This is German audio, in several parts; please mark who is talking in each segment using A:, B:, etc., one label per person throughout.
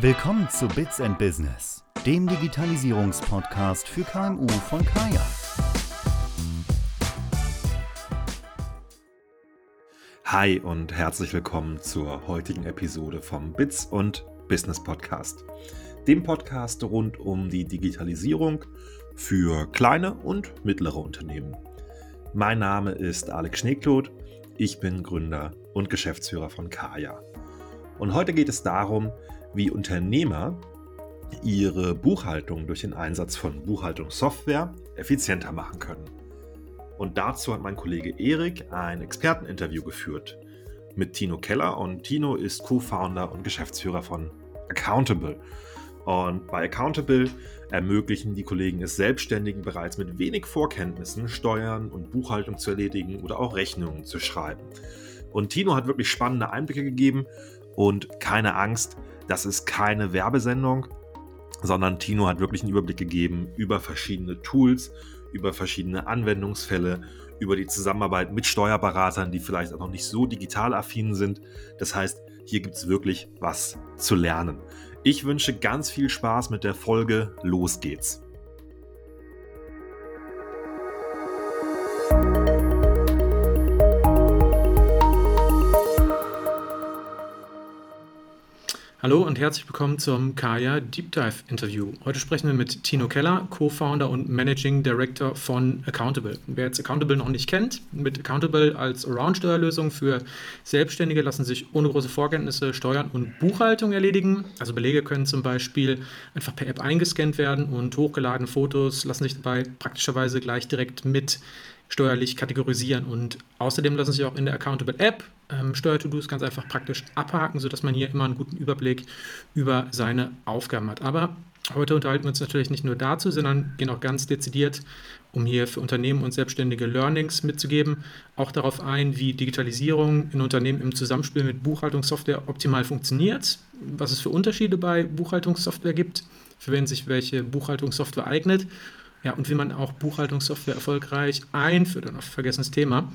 A: Willkommen zu Bits and Business, dem Digitalisierungspodcast für KMU von Kaya.
B: Hi und herzlich willkommen zur heutigen Episode vom Bits und Business Podcast, dem Podcast rund um die Digitalisierung für kleine und mittlere Unternehmen. Mein Name ist Alex Schneekloth, ich bin Gründer und Geschäftsführer von Kaya. Und heute geht es darum, wie Unternehmer ihre Buchhaltung durch den Einsatz von Buchhaltungssoftware effizienter machen können. Und dazu hat mein Kollege Erik ein Experteninterview geführt mit Tino Keller und Tino ist Co-Founder und Geschäftsführer von Accountable. Und bei Accountable ermöglichen die Kollegen es Selbstständigen bereits mit wenig Vorkenntnissen Steuern und Buchhaltung zu erledigen oder auch Rechnungen zu schreiben. Und Tino hat wirklich spannende Einblicke gegeben und keine Angst, das ist keine Werbesendung, sondern Tino hat wirklich einen Überblick gegeben über verschiedene Tools, über verschiedene Anwendungsfälle, über die Zusammenarbeit mit Steuerberatern, die vielleicht auch noch nicht so digital affin sind. Das heißt, hier gibt es wirklich was zu lernen. Ich wünsche ganz viel Spaß mit der Folge. Los geht's.
C: Hallo und herzlich willkommen zum Kaya Deep Dive Interview. Heute sprechen wir mit Tino Keller, Co-Founder und Managing Director von Accountable. Wer jetzt Accountable noch nicht kennt, mit Accountable als Around-Steuerlösung für Selbstständige lassen sich ohne große Vorkenntnisse Steuern und Buchhaltung erledigen. Also Belege können zum Beispiel einfach per App eingescannt werden und hochgeladene Fotos lassen sich dabei praktischerweise gleich direkt mit steuerlich kategorisieren. Und außerdem lassen sich auch in der Accountable App ähm, Steuer-To-Dos ganz einfach praktisch abhaken, sodass man hier immer einen guten Überblick über seine Aufgaben hat. Aber heute unterhalten wir uns natürlich nicht nur dazu, sondern gehen auch ganz dezidiert, um hier für Unternehmen und Selbstständige Learnings mitzugeben, auch darauf ein, wie Digitalisierung in Unternehmen im Zusammenspiel mit Buchhaltungssoftware optimal funktioniert, was es für Unterschiede bei Buchhaltungssoftware gibt, für wen sich welche Buchhaltungssoftware eignet ja, und wie man auch Buchhaltungssoftware erfolgreich einführt. Ein vergessenes Thema.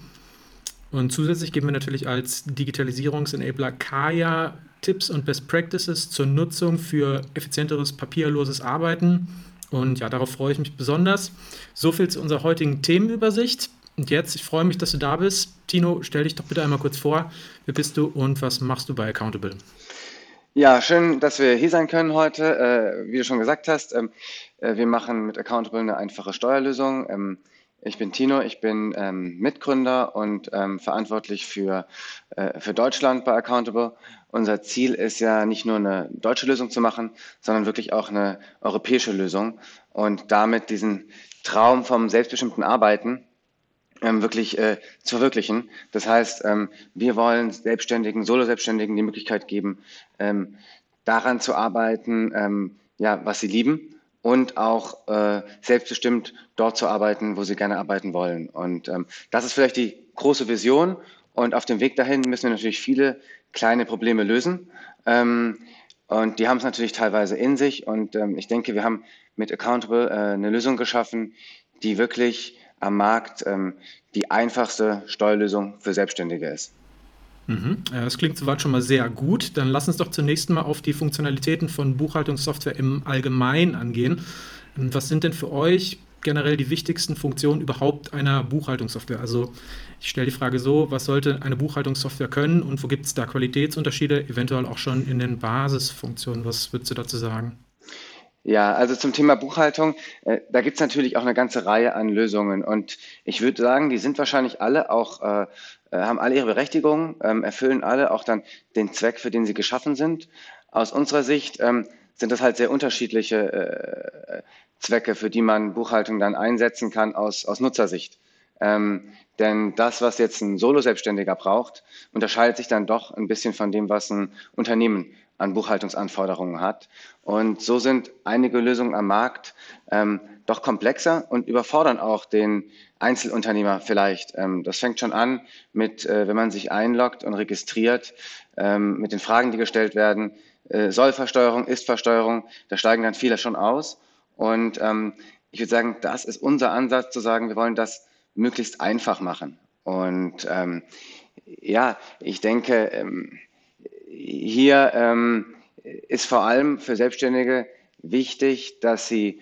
C: Und zusätzlich geben wir natürlich als Digitalisierungsenabler Kaya Tipps und Best Practices zur Nutzung für effizienteres papierloses Arbeiten. Und ja, darauf freue ich mich besonders. So viel zu unserer heutigen Themenübersicht. Und jetzt, ich freue mich, dass du da bist. Tino, stell dich doch bitte einmal kurz vor. Wer bist du und was machst du bei Accountable?
D: Ja, schön, dass wir hier sein können heute. Äh, wie du schon gesagt hast, ähm, äh, wir machen mit Accountable eine einfache Steuerlösung. Ähm, ich bin Tino, ich bin ähm, Mitgründer und ähm, verantwortlich für, äh, für Deutschland bei Accountable. Unser Ziel ist ja nicht nur eine deutsche Lösung zu machen, sondern wirklich auch eine europäische Lösung und damit diesen Traum vom selbstbestimmten Arbeiten ähm, wirklich äh, zu verwirklichen. Das heißt, ähm, wir wollen Selbstständigen, Solo-Selbstständigen die Möglichkeit geben, ähm, daran zu arbeiten, ähm, ja, was sie lieben und auch äh, selbstbestimmt dort zu arbeiten, wo sie gerne arbeiten wollen. Und ähm, das ist vielleicht die große Vision. Und auf dem Weg dahin müssen wir natürlich viele kleine Probleme lösen. Ähm, und die haben es natürlich teilweise in sich. Und ähm, ich denke, wir haben mit Accountable äh, eine Lösung geschaffen, die wirklich am Markt ähm, die einfachste Steuerlösung für Selbstständige ist.
C: Mhm. Das klingt soweit schon mal sehr gut. Dann lass uns doch zunächst mal auf die Funktionalitäten von Buchhaltungssoftware im Allgemeinen angehen. Was sind denn für euch generell die wichtigsten Funktionen überhaupt einer Buchhaltungssoftware? Also ich stelle die Frage so, was sollte eine Buchhaltungssoftware können und wo gibt es da Qualitätsunterschiede, eventuell auch schon in den Basisfunktionen? Was würdest du dazu sagen?
D: Ja, also zum Thema Buchhaltung, äh, da gibt's natürlich auch eine ganze Reihe an Lösungen. Und ich würde sagen, die sind wahrscheinlich alle auch, äh, äh, haben alle ihre Berechtigung, ähm, erfüllen alle auch dann den Zweck, für den sie geschaffen sind. Aus unserer Sicht ähm, sind das halt sehr unterschiedliche äh, Zwecke, für die man Buchhaltung dann einsetzen kann aus, aus Nutzersicht. Ähm, denn das, was jetzt ein Solo-Selbstständiger braucht, unterscheidet sich dann doch ein bisschen von dem, was ein Unternehmen an Buchhaltungsanforderungen hat. Und so sind einige Lösungen am Markt ähm, doch komplexer und überfordern auch den Einzelunternehmer vielleicht. Ähm, das fängt schon an mit, äh, wenn man sich einloggt und registriert, ähm, mit den Fragen, die gestellt werden. Äh, Sollversteuerung, Ist-Versteuerung, da steigen dann viele schon aus. Und ähm, ich würde sagen, das ist unser Ansatz zu sagen, wir wollen das möglichst einfach machen. Und ähm, ja, ich denke, ähm, hier ähm, ist vor allem für Selbstständige wichtig, dass sie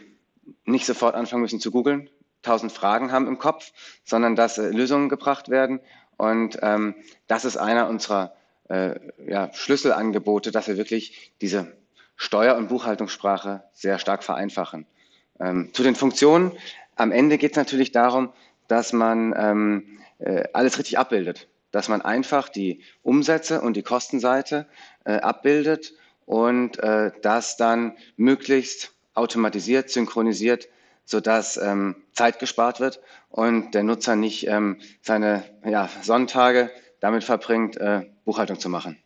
D: nicht sofort anfangen müssen zu googeln, tausend Fragen haben im Kopf, sondern dass äh, Lösungen gebracht werden. Und ähm, das ist einer unserer äh, ja, Schlüsselangebote, dass wir wirklich diese Steuer- und Buchhaltungssprache sehr stark vereinfachen. Ähm, zu den Funktionen. Am Ende geht es natürlich darum, dass man ähm, äh, alles richtig abbildet, dass man einfach die Umsätze und die Kostenseite äh, abbildet und äh, das dann möglichst automatisiert, synchronisiert, sodass ähm, Zeit gespart wird und der Nutzer nicht ähm, seine ja, Sonntage damit verbringt, äh, Buchhaltung zu machen.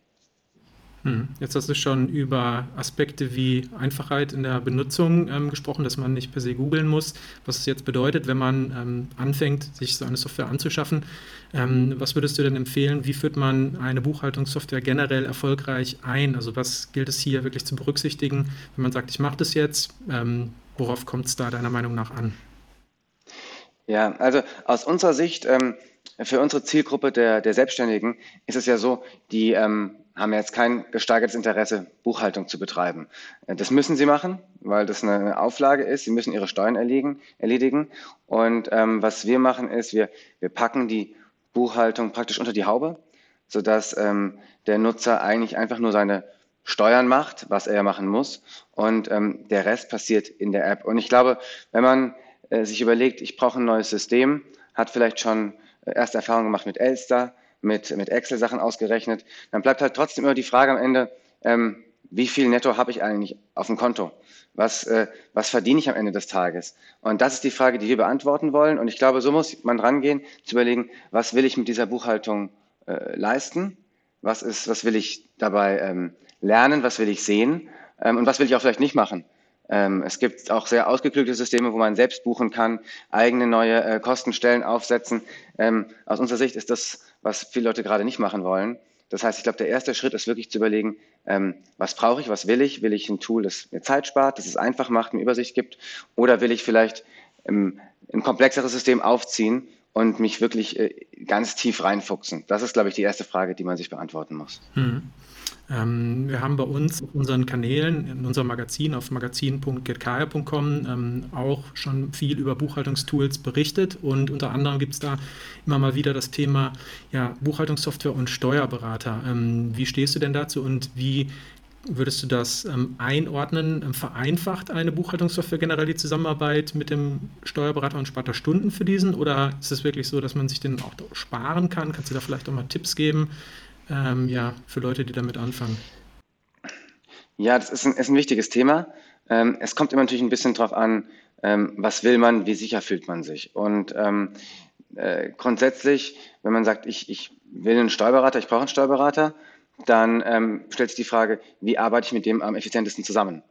C: Hm. Jetzt hast du schon über Aspekte wie Einfachheit in der Benutzung ähm, gesprochen, dass man nicht per se googeln muss, was es jetzt bedeutet, wenn man ähm, anfängt, sich so eine Software anzuschaffen. Ähm, was würdest du denn empfehlen? Wie führt man eine Buchhaltungssoftware generell erfolgreich ein? Also was gilt es hier wirklich zu berücksichtigen, wenn man sagt, ich mache das jetzt? Ähm, worauf kommt es da deiner Meinung nach an?
D: Ja, also aus unserer Sicht, ähm, für unsere Zielgruppe der, der Selbstständigen ist es ja so, die ähm, haben jetzt kein gesteigertes Interesse, Buchhaltung zu betreiben. Äh, das müssen sie machen, weil das eine Auflage ist. Sie müssen ihre Steuern erledigen. erledigen. Und ähm, was wir machen ist, wir, wir packen die Buchhaltung praktisch unter die Haube, sodass ähm, der Nutzer eigentlich einfach nur seine Steuern macht, was er machen muss. Und ähm, der Rest passiert in der App. Und ich glaube, wenn man äh, sich überlegt, ich brauche ein neues System, hat vielleicht schon äh, erste Erfahrungen gemacht mit Elster, mit, mit Excel-Sachen ausgerechnet, dann bleibt halt trotzdem immer die Frage am Ende, ähm, wie viel Netto habe ich eigentlich auf dem Konto? Was, äh, was verdiene ich am Ende des Tages? Und das ist die Frage, die wir beantworten wollen. Und ich glaube, so muss man rangehen, zu überlegen, was will ich mit dieser Buchhaltung äh, leisten? Was, ist, was will ich dabei ähm, lernen? Was will ich sehen? Ähm, und was will ich auch vielleicht nicht machen? Ähm, es gibt auch sehr ausgeklügelte Systeme, wo man selbst buchen kann, eigene neue äh, Kostenstellen aufsetzen. Ähm, aus unserer Sicht ist das, was viele Leute gerade nicht machen wollen. Das heißt, ich glaube, der erste Schritt ist wirklich zu überlegen, ähm, was brauche ich, was will ich? Will ich ein Tool, das mir Zeit spart, das es einfach macht, eine Übersicht gibt? Oder will ich vielleicht ein komplexeres System aufziehen und mich wirklich äh, ganz tief reinfuchsen? Das ist, glaube ich, die erste Frage, die man sich beantworten muss.
C: Hm. Ähm, wir haben bei uns auf unseren Kanälen, in unserem Magazin auf magazin.getkaya.com ähm, auch schon viel über Buchhaltungstools berichtet und unter anderem gibt es da immer mal wieder das Thema ja, Buchhaltungssoftware und Steuerberater. Ähm, wie stehst du denn dazu und wie Würdest du das ähm, einordnen? Ähm, vereinfacht eine Buchhaltungssoftware generell die Zusammenarbeit mit dem Steuerberater und spart da Stunden für diesen? Oder ist es wirklich so, dass man sich den auch sparen kann? Kannst du da vielleicht auch mal Tipps geben, ähm, ja, für Leute, die damit anfangen?
D: Ja, das ist ein, ist ein wichtiges Thema. Ähm, es kommt immer natürlich ein bisschen drauf an, ähm, was will man, wie sicher fühlt man sich. Und ähm, äh, grundsätzlich, wenn man sagt, ich, ich will einen Steuerberater, ich brauche einen Steuerberater, dann ähm, stellt sich die Frage, wie arbeite ich mit dem am effizientesten zusammen?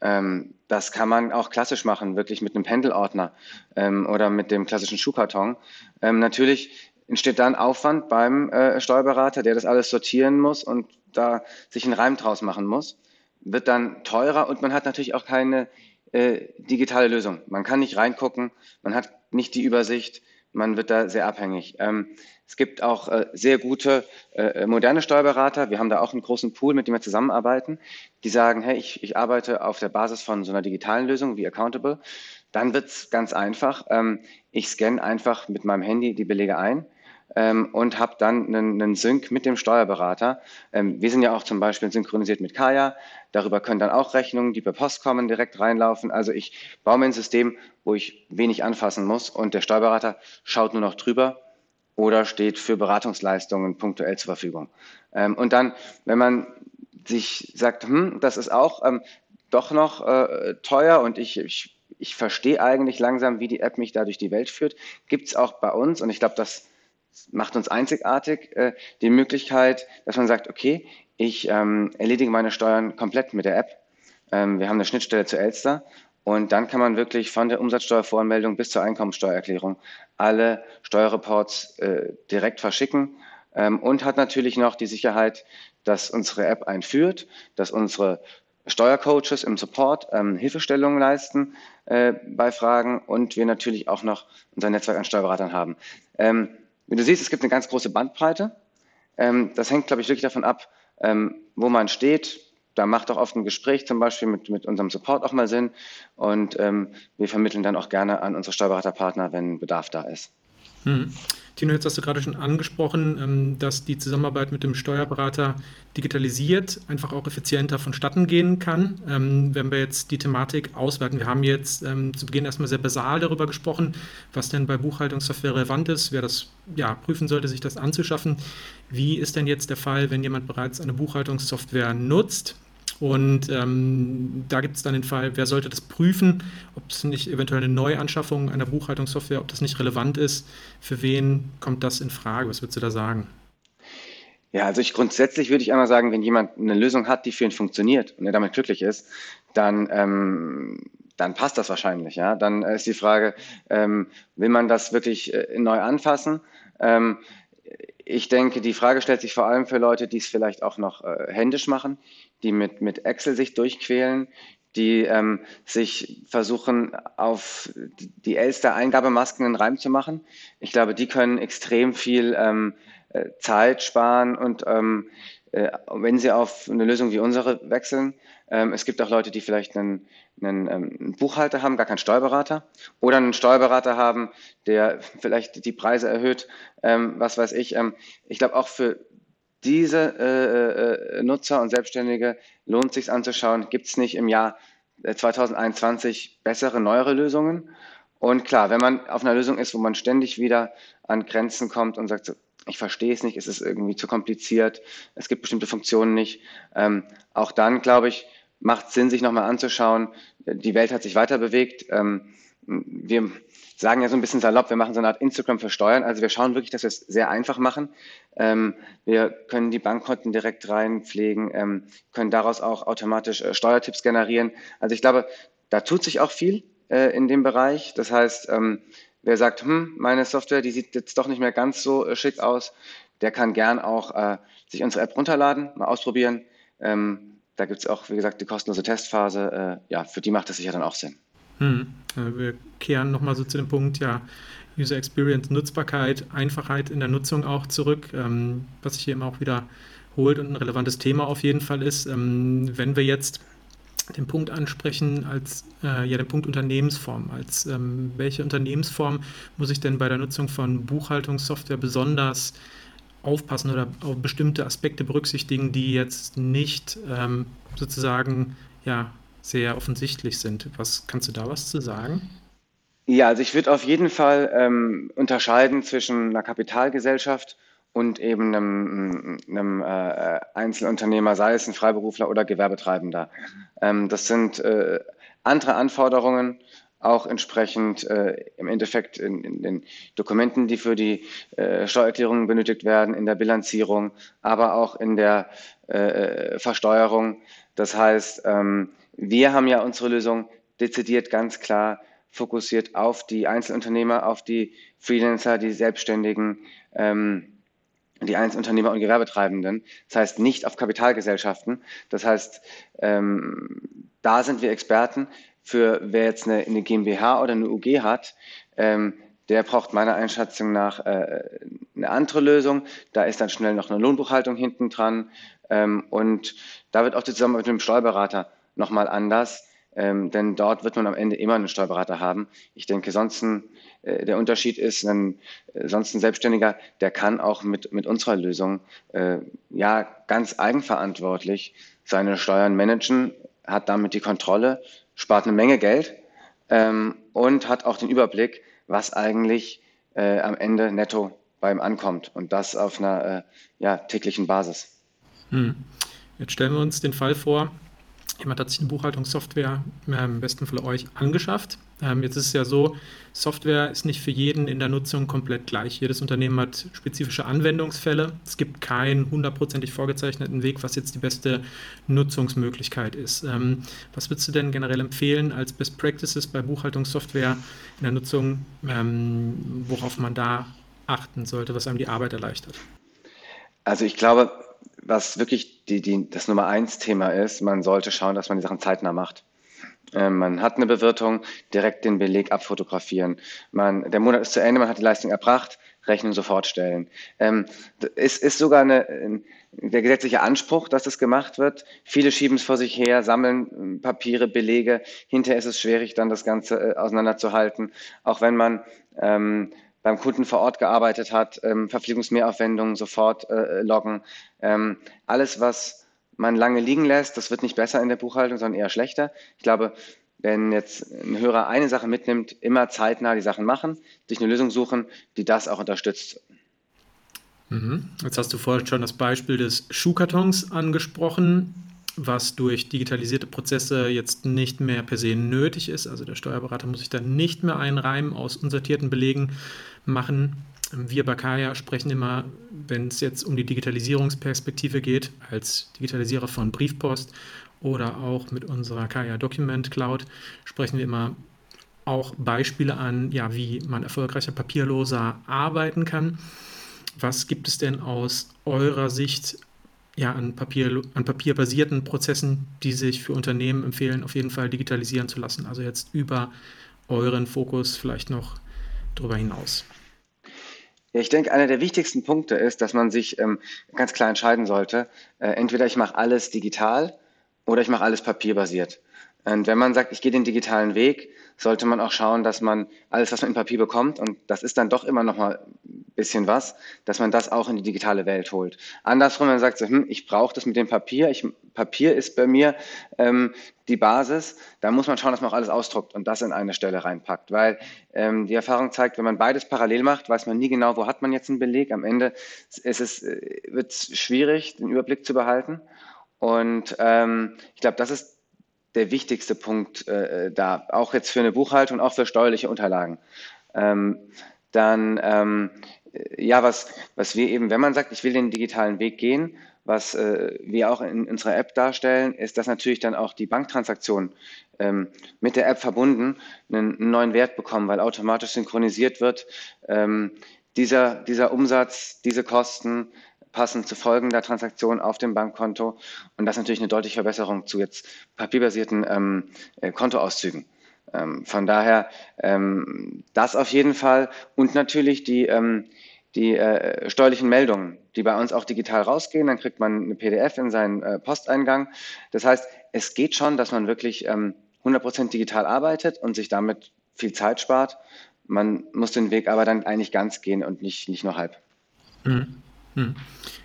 D: Ähm, das kann man auch klassisch machen, wirklich mit einem Pendelordner oder mit dem klassischen Schuhkarton. natürlich entsteht dann Aufwand beim äh, Steuerberater, der das alles sortieren muss und da sich einen Reim draus machen muss, wird dann teurer und man hat natürlich auch keine äh, digitale Lösung. Man kann nicht reingucken, man hat nicht die Übersicht, man wird da sehr abhängig. Ähm, es gibt auch äh, sehr gute äh, moderne Steuerberater. Wir haben da auch einen großen Pool, mit dem wir zusammenarbeiten, die sagen, hey, ich, ich arbeite auf der Basis von so einer digitalen Lösung wie Accountable. Dann wird es ganz einfach. Ähm, ich scanne einfach mit meinem Handy die Belege ein ähm, und habe dann einen, einen, Sync mit dem Steuerberater. Ähm, wir sind ja auch zum Beispiel synchronisiert mit Kaya. Darüber können dann auch Rechnungen, die per Post kommen, direkt reinlaufen. Also ich baue mir ein System, wo ich wenig anfassen muss und der Steuerberater schaut nur noch drüber oder steht für Beratungsleistungen punktuell zur Verfügung. Und dann, wenn man sich sagt, hm, das ist auch doch noch äh, teuer und ich, ich, ich verstehe eigentlich langsam, wie die App mich da durch die Welt führt, gibt es auch bei uns, und ich glaube, das macht uns einzigartig äh, die Möglichkeit, dass man sagt, okay, ich ähm, erledige meine Steuern komplett mit der App. Ähm, wir haben eine Schnittstelle zu Elster. Und dann kann man wirklich von der Umsatzsteuervoranmeldung bis zur Einkommensteuererklärung alle Steuerreports äh, direkt verschicken. Ähm, und hat natürlich noch die Sicherheit, dass unsere App einführt, dass unsere Steuercoaches im Support ähm, Hilfestellungen leisten äh, bei Fragen und wir natürlich auch noch unser Netzwerk an Steuerberatern haben. Ähm, wie du siehst, es gibt eine ganz große Bandbreite. Ähm, das hängt, glaube ich, wirklich davon ab, ähm, wo man steht, da macht auch oft ein Gespräch zum Beispiel mit, mit unserem Support auch mal Sinn. Und ähm, wir vermitteln dann auch gerne an unsere Steuerberaterpartner, wenn Bedarf da ist.
C: Hm. Tino, jetzt hast du gerade schon angesprochen, ähm, dass die Zusammenarbeit mit dem Steuerberater digitalisiert einfach auch effizienter vonstatten gehen kann. Ähm, wenn wir jetzt die Thematik auswerten, wir haben jetzt ähm, zu Beginn erstmal sehr basal darüber gesprochen, was denn bei Buchhaltungssoftware relevant ist, wer das ja, prüfen sollte, sich das anzuschaffen. Wie ist denn jetzt der Fall, wenn jemand bereits eine Buchhaltungssoftware nutzt? Und ähm, da gibt es dann den Fall, wer sollte das prüfen, ob es nicht eventuell eine Neuanschaffung einer Buchhaltungssoftware, ob das nicht relevant ist. Für wen kommt das in Frage? Was würdest du da sagen?
D: Ja, also ich grundsätzlich würde ich einmal sagen, wenn jemand eine Lösung hat, die für ihn funktioniert und er damit glücklich ist, dann, ähm, dann passt das wahrscheinlich. Ja? Dann ist die Frage, ähm, will man das wirklich äh, neu anfassen? Ähm, ich denke, die Frage stellt sich vor allem für Leute, die es vielleicht auch noch äh, händisch machen, die mit, mit Excel sich durchquälen, die ähm, sich versuchen, auf die Elster-Eingabemasken einen Reim zu machen. Ich glaube, die können extrem viel ähm, äh, Zeit sparen und ähm, äh, wenn sie auf eine Lösung wie unsere wechseln. Ähm, es gibt auch Leute, die vielleicht einen, einen, ähm, einen, Buchhalter haben, gar keinen Steuerberater, oder einen Steuerberater haben, der vielleicht die Preise erhöht, ähm, was weiß ich. Ich glaube, auch für diese äh, äh, Nutzer und Selbstständige lohnt sich anzuschauen, gibt es nicht im Jahr 2021 äh, bessere, neuere Lösungen? Und klar, wenn man auf einer Lösung ist, wo man ständig wieder an Grenzen kommt und sagt, ich verstehe es nicht, es ist irgendwie zu kompliziert, es gibt bestimmte Funktionen nicht, ähm, auch dann, glaube ich, macht Sinn, sich nochmal anzuschauen. Die Welt hat sich weiter bewegt. Ähm, wir sagen ja so ein bisschen salopp, wir machen so eine Art Instagram für Steuern. Also wir schauen wirklich, dass wir es sehr einfach machen. Ähm, wir können die Bankkonten direkt reinpflegen, ähm, können daraus auch automatisch äh, Steuertipps generieren. Also ich glaube, da tut sich auch viel äh, in dem Bereich. Das heißt, ähm, wer sagt, hm, meine Software, die sieht jetzt doch nicht mehr ganz so äh, schick aus, der kann gern auch äh, sich unsere App runterladen, mal ausprobieren. Ähm, da gibt es auch, wie gesagt, die kostenlose Testphase. Äh, ja, für die macht das sicher dann auch Sinn.
C: Hm. Wir kehren nochmal so zu dem Punkt, ja, User Experience, Nutzbarkeit, Einfachheit in der Nutzung auch zurück, ähm, was sich hier immer auch wieder holt und ein relevantes Thema auf jeden Fall ist. Ähm, wenn wir jetzt den Punkt ansprechen als äh, ja den Punkt Unternehmensform. Als ähm, welche Unternehmensform muss ich denn bei der Nutzung von Buchhaltungssoftware besonders aufpassen oder auf bestimmte Aspekte berücksichtigen, die jetzt nicht ähm, sozusagen ja sehr offensichtlich sind. Was kannst du da was zu sagen?
D: Ja, also ich würde auf jeden Fall ähm, unterscheiden zwischen einer Kapitalgesellschaft und eben einem, einem äh, Einzelunternehmer, sei es ein Freiberufler oder Gewerbetreibender. Ähm, das sind äh, andere Anforderungen, auch entsprechend äh, im Endeffekt in, in, den Dokumenten, die für die äh, Steuererklärung benötigt werden, in der Bilanzierung, aber auch in der äh, Versteuerung. Das heißt, ähm, wir haben ja unsere Lösung dezidiert ganz klar fokussiert auf die Einzelunternehmer, auf die Freelancer, die Selbstständigen, ähm, die Einzelunternehmer und Gewerbetreibenden. Das heißt nicht auf Kapitalgesellschaften. Das heißt, ähm, da sind wir Experten. Für wer jetzt eine, eine GmbH oder eine UG hat, ähm, der braucht meiner Einschätzung nach äh, eine andere Lösung. Da ist dann schnell noch eine Lohnbuchhaltung hinten dran. Ähm, und da wird auch die Zusammenarbeit mit dem Steuerberater nochmal anders, ähm, denn dort wird man am Ende immer einen Steuerberater haben. Ich denke, sonst äh, der Unterschied ist, ein, äh, sonst ein Selbstständiger, der kann auch mit, mit unserer Lösung äh, ja ganz eigenverantwortlich seine Steuern managen, hat damit die Kontrolle, spart eine Menge Geld ähm, und hat auch den Überblick, was eigentlich äh, am Ende netto bei ihm ankommt und das auf einer äh, ja, täglichen Basis.
C: Hm. Jetzt stellen wir uns den Fall vor, Jemand hat sich eine Buchhaltungssoftware äh, im besten Fall euch angeschafft. Ähm, jetzt ist es ja so, Software ist nicht für jeden in der Nutzung komplett gleich. Jedes Unternehmen hat spezifische Anwendungsfälle. Es gibt keinen hundertprozentig vorgezeichneten Weg, was jetzt die beste Nutzungsmöglichkeit ist. Ähm, was würdest du denn generell empfehlen als Best Practices bei Buchhaltungssoftware in der Nutzung, ähm, worauf man da achten sollte, was einem die Arbeit erleichtert?
D: Also ich glaube, was wirklich die, die, das Nummer eins Thema ist, man sollte schauen, dass man die Sachen zeitnah macht. Ähm, man hat eine Bewirtung, direkt den Beleg abfotografieren. Man, der Monat ist zu Ende, man hat die Leistung erbracht, Rechnung sofort stellen. Ähm, es ist sogar eine, der gesetzliche Anspruch, dass das gemacht wird. Viele schieben es vor sich her, sammeln ähm, Papiere, Belege. Hinterher ist es schwierig, dann das Ganze äh, auseinanderzuhalten. Auch wenn man ähm, beim Kunden vor Ort gearbeitet hat, ähm, Verpflegungsmehraufwendungen sofort äh, loggen. Ähm, alles, was man lange liegen lässt, das wird nicht besser in der Buchhaltung, sondern eher schlechter. Ich glaube, wenn jetzt ein Hörer eine Sache mitnimmt, immer zeitnah die Sachen machen, sich eine Lösung suchen, die das auch unterstützt.
C: Mhm. Jetzt hast du vorhin schon das Beispiel des Schuhkartons angesprochen, was durch digitalisierte Prozesse jetzt nicht mehr per se nötig ist. Also der Steuerberater muss sich dann nicht mehr einen Reim aus unsortierten Belegen machen. Wir bei Kaya sprechen immer, wenn es jetzt um die Digitalisierungsperspektive geht, als Digitalisierer von Briefpost oder auch mit unserer Kaya Document Cloud sprechen wir immer auch Beispiele an, ja, wie man erfolgreicher papierloser arbeiten kann. Was gibt es denn aus eurer Sicht ja, an, Papier, an papierbasierten Prozessen, die sich für Unternehmen empfehlen, auf jeden Fall digitalisieren zu lassen? Also jetzt über euren Fokus vielleicht noch darüber hinaus.
D: Ja, ich denke, einer der wichtigsten Punkte ist, dass man sich ähm, ganz klar entscheiden sollte, äh, entweder ich mache alles digital oder ich mache alles papierbasiert. Und wenn man sagt, ich gehe den digitalen Weg, sollte man auch schauen, dass man alles, was man in Papier bekommt, und das ist dann doch immer noch mal ein bisschen was, dass man das auch in die digitale Welt holt. Andersrum, wenn man sagt, so, hm, ich brauche das mit dem Papier, ich, Papier ist bei mir ähm, die Basis, da muss man schauen, dass man auch alles ausdruckt und das in eine Stelle reinpackt. Weil ähm, die Erfahrung zeigt, wenn man beides parallel macht, weiß man nie genau, wo hat man jetzt einen Beleg. Am Ende ist es, äh, wird es schwierig, den Überblick zu behalten. Und ähm, ich glaube, das ist der wichtigste Punkt äh, da, auch jetzt für eine Buchhaltung, auch für steuerliche Unterlagen. Ähm, dann, ähm, ja, was, was wir eben, wenn man sagt, ich will den digitalen Weg gehen, was äh, wir auch in unserer App darstellen, ist, dass natürlich dann auch die Banktransaktionen ähm, mit der App verbunden einen, einen, neuen Wert bekommen, weil automatisch synchronisiert wird. Ähm, dieser, dieser Umsatz, diese Kosten passend zu folgender Transaktion auf dem Bankkonto. Und das ist natürlich eine deutliche Verbesserung zu jetzt papierbasierten ähm, äh, Kontoauszügen. Ähm, von daher ähm, das auf jeden Fall und natürlich die, ähm, die äh, steuerlichen Meldungen, die bei uns auch digital rausgehen. Dann kriegt man eine PDF in seinen äh, Posteingang. Das heißt, es geht schon, dass man wirklich ähm, 100% digital arbeitet und sich damit viel Zeit spart. Man muss den Weg aber dann eigentlich ganz gehen und nicht, nicht nur halb.
C: Mhm. Hm.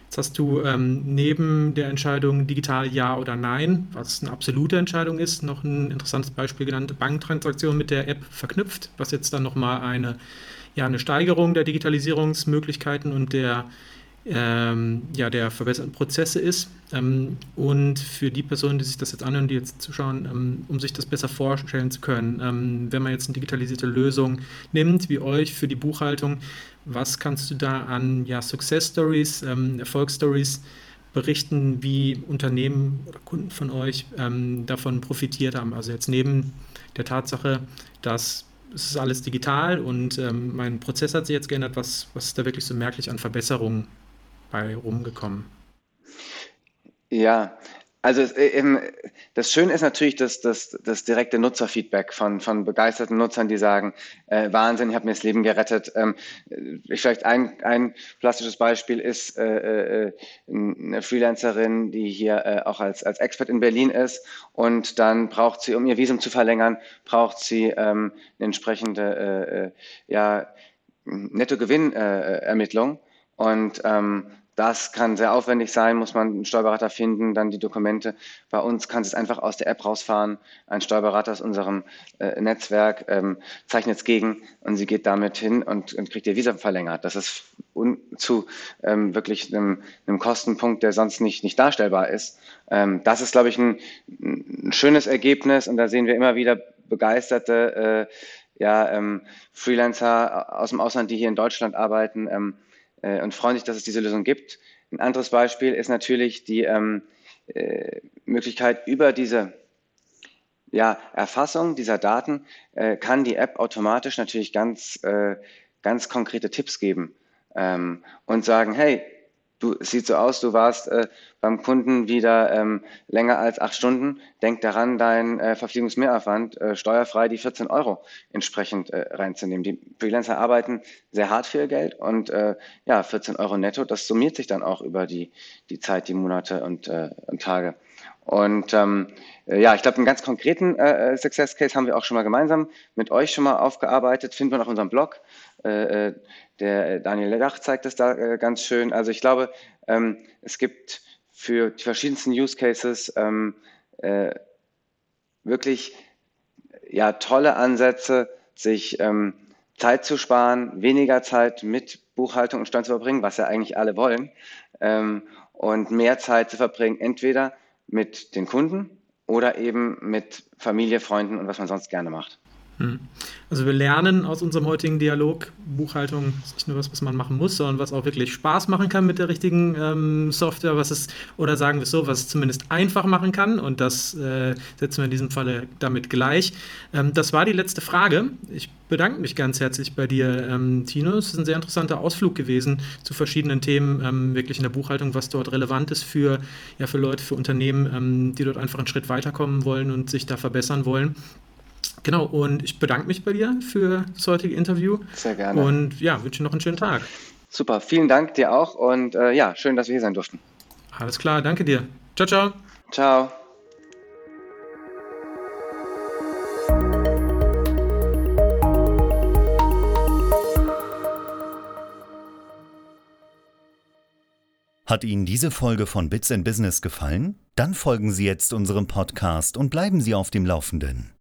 C: Jetzt hast du ähm, neben der Entscheidung digital ja oder nein, was eine absolute Entscheidung ist, noch ein interessantes Beispiel genannt, Banktransaktion mit der App verknüpft, was jetzt dann nochmal eine, ja, eine Steigerung der Digitalisierungsmöglichkeiten und der ähm, ja, der verbesserten Prozesse ist. Ähm, und für die Personen, die sich das jetzt anhören, die jetzt zuschauen, ähm, um sich das besser vorstellen zu können, ähm, wenn man jetzt eine digitalisierte Lösung nimmt, wie euch für die Buchhaltung, was kannst du da an ja, Success Stories, ähm, Erfolgsstories berichten, wie Unternehmen oder Kunden von euch ähm, davon profitiert haben? Also jetzt neben der Tatsache, dass es ist alles digital und ähm, mein Prozess hat sich jetzt geändert. Was, was ist da wirklich so merklich an Verbesserungen bei rumgekommen?
D: Ja, also eben, das Schöne ist natürlich das, das, das direkte Nutzerfeedback von, von begeisterten Nutzern, die sagen, äh, Wahnsinn, ich habe mir das Leben gerettet. Ähm, vielleicht ein, ein plastisches Beispiel ist äh, äh, eine Freelancerin, die hier äh, auch als, als Expert in Berlin ist und dann braucht sie, um ihr Visum zu verlängern, braucht sie ähm, eine entsprechende äh, äh, ja, Nettogewinnermittlung. Und ähm, das kann sehr aufwendig sein, muss man einen Steuerberater finden, dann die Dokumente. Bei uns kann es einfach aus der App rausfahren. Ein Steuerberater aus unserem äh, Netzwerk ähm, zeichnet es gegen und sie geht damit hin und, und kriegt ihr Visa verlängert. Das ist zu ähm, wirklich einem, einem, Kostenpunkt, der sonst nicht, nicht darstellbar ist. Ähm, das ist, glaube ich, ein, ein, schönes Ergebnis und da sehen wir immer wieder begeisterte äh, ja, ähm, Freelancer aus dem Ausland, die hier in Deutschland arbeiten ähm, äh, und freuen sich, dass es diese Lösung gibt. Ein anderes Beispiel ist natürlich die ähm, äh, Möglichkeit, über diese ja, Erfassung dieser Daten äh, kann die App automatisch natürlich ganz, äh, ganz konkrete Tipps geben ähm, und sagen, hey, du, sieht so aus, du warst äh, beim Kunden wieder ähm, länger als acht Stunden. Denk daran, dein äh, Verpflegungsmehraufwand äh, steuerfrei die 14 Euro entsprechend äh, reinzunehmen. Die Freelancer arbeiten sehr hart für ihr Geld und äh, ja, 14 Euro netto, das summiert sich dann auch über die, die Zeit, die Monate und, äh, und Tage. Und ähm, äh, ja, ich glaube, einen ganz konkreten äh, äh, Success Case haben wir auch schon mal gemeinsam mit euch schon mal aufgearbeitet, finden wir auf unserem Blog. Äh, der Daniel Ledach zeigt das da äh, ganz schön. Also ich glaube, ähm, es gibt für die verschiedensten Use Cases ähm, äh, wirklich ja, tolle Ansätze, sich ähm, Zeit zu sparen, weniger Zeit mit Buchhaltung und Stand zu verbringen, was ja eigentlich alle wollen, ähm, und mehr Zeit zu verbringen, entweder mit den Kunden oder eben mit Familie, Freunden und was man sonst gerne macht.
C: Hm. Also wir lernen aus unserem heutigen Dialog, Buchhaltung ist nicht nur was, was man machen muss, sondern was auch wirklich Spaß machen kann mit der richtigen ähm, Software, was es, oder sagen wir es so, was es zumindest einfach machen kann und das äh, setzen wir in diesem Falle damit gleich. Ähm, das war die letzte Frage. Ich bedanke mich ganz herzlich bei dir, ähm, Tino. Es ist ein sehr interessanter Ausflug gewesen zu verschiedenen Themen, ähm, wirklich in der Buchhaltung, was dort relevant ist für, ja, für Leute, für Unternehmen, ähm, die dort einfach einen Schritt weiterkommen wollen und sich da verbessern wollen. Genau, und ich bedanke mich bei dir für das heutige Interview.
D: Sehr gerne.
C: Und ja, wünsche noch einen schönen Tag.
D: Super, vielen Dank dir auch und äh, ja, schön, dass wir hier sein durften.
C: Alles klar, danke dir. Ciao, ciao.
D: Ciao.
A: Hat Ihnen diese Folge von Bits and Business gefallen? Dann folgen Sie jetzt unserem Podcast und bleiben Sie auf dem Laufenden.